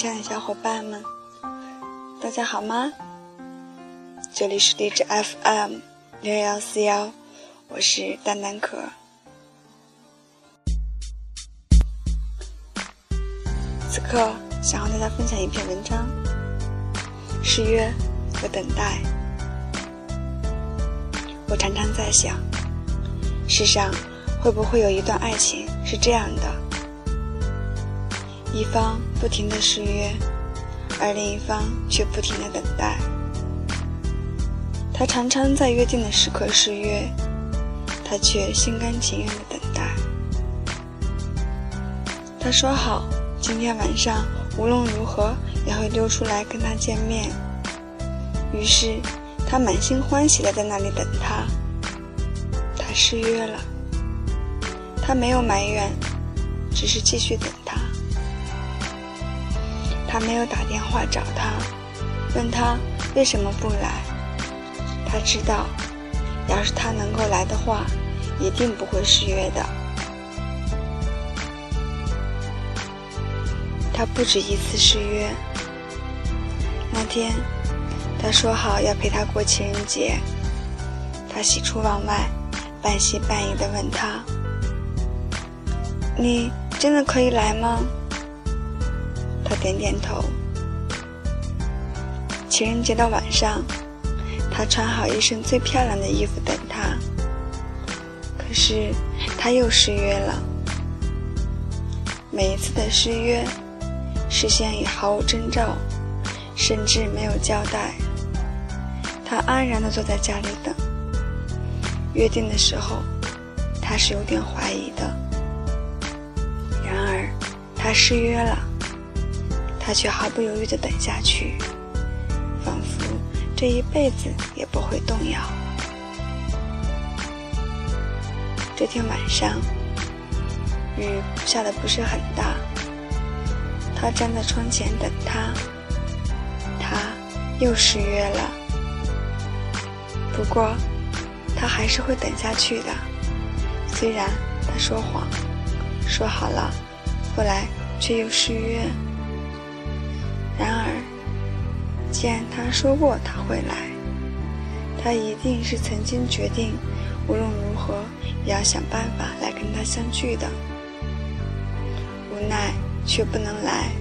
亲爱的小伙伴们，大家好吗？这里是荔枝 FM 六幺四幺，我是丹丹可。此刻想和大家分享一篇文章：誓约和等待。我常常在想，世上会不会有一段爱情是这样的？一方不停的失约，而另一方却不停的等待。他常常在约定的时刻失约，他却心甘情愿的等待。他说好今天晚上无论如何也会溜出来跟他见面，于是他满心欢喜的在那里等他。他失约了，他没有埋怨，只是继续等他。他没有打电话找他，问他为什么不来。他知道，要是他能够来的话，一定不会失约的。他不止一次失约。那天，他说好要陪他过情人节，他喜出望外，半信半疑地问他：“你真的可以来吗？”他点点头。情人节的晚上，他穿好一身最漂亮的衣服等他。可是他又失约了。每一次的失约，事先也毫无征兆，甚至没有交代。他安然地坐在家里等。约定的时候，他是有点怀疑的。然而，他失约了。他却毫不犹豫地等下去，仿佛这一辈子也不会动摇。这天晚上，雨下的不是很大。他站在窗前等他，他又失约了。不过，他还是会等下去的。虽然他说谎，说好了，后来却又失约。既然他说过他会来，他一定是曾经决定，无论如何也要想办法来跟他相聚的。无奈却不能来，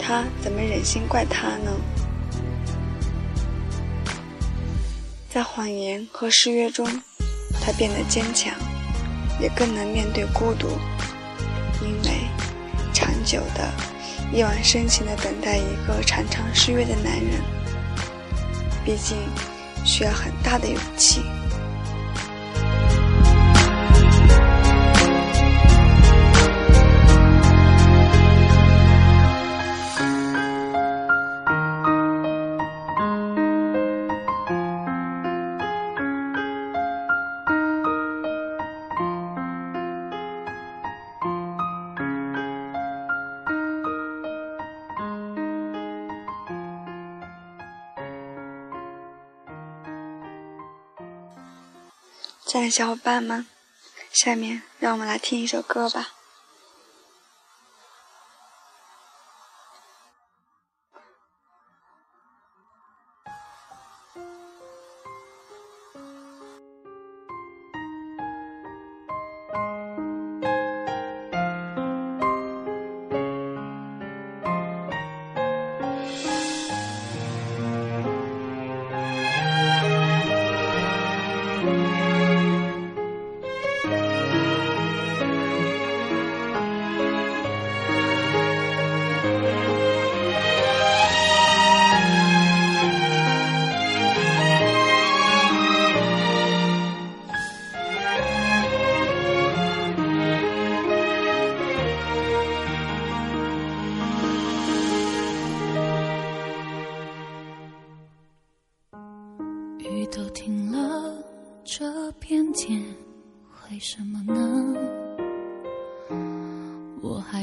他怎么忍心怪他呢？在谎言和失约中，他变得坚强，也更能面对孤独，因为长久的。夜晚深情的等待一个常常失约的男人，毕竟需要很大的勇气。亲爱的小伙伴们，下面让我们来听一首歌吧。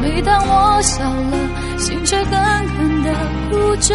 每当我笑了心却狠狠的哭着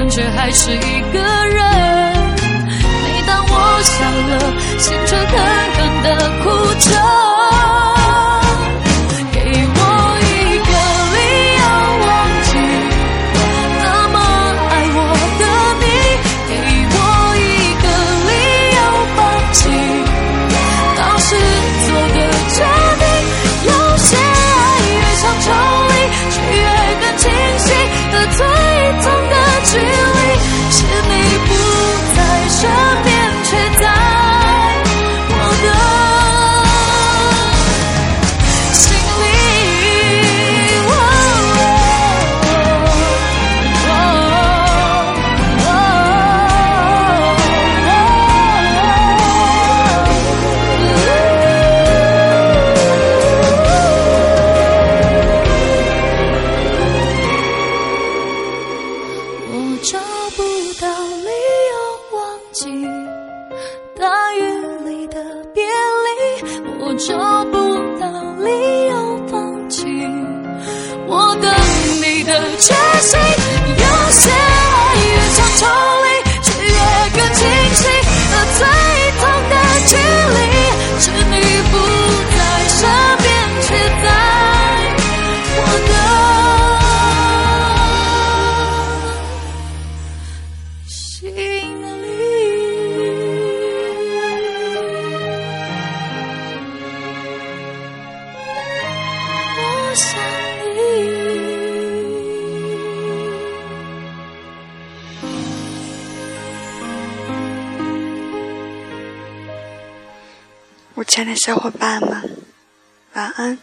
感觉还是一个人。说不亲爱的小伙伴们晚安。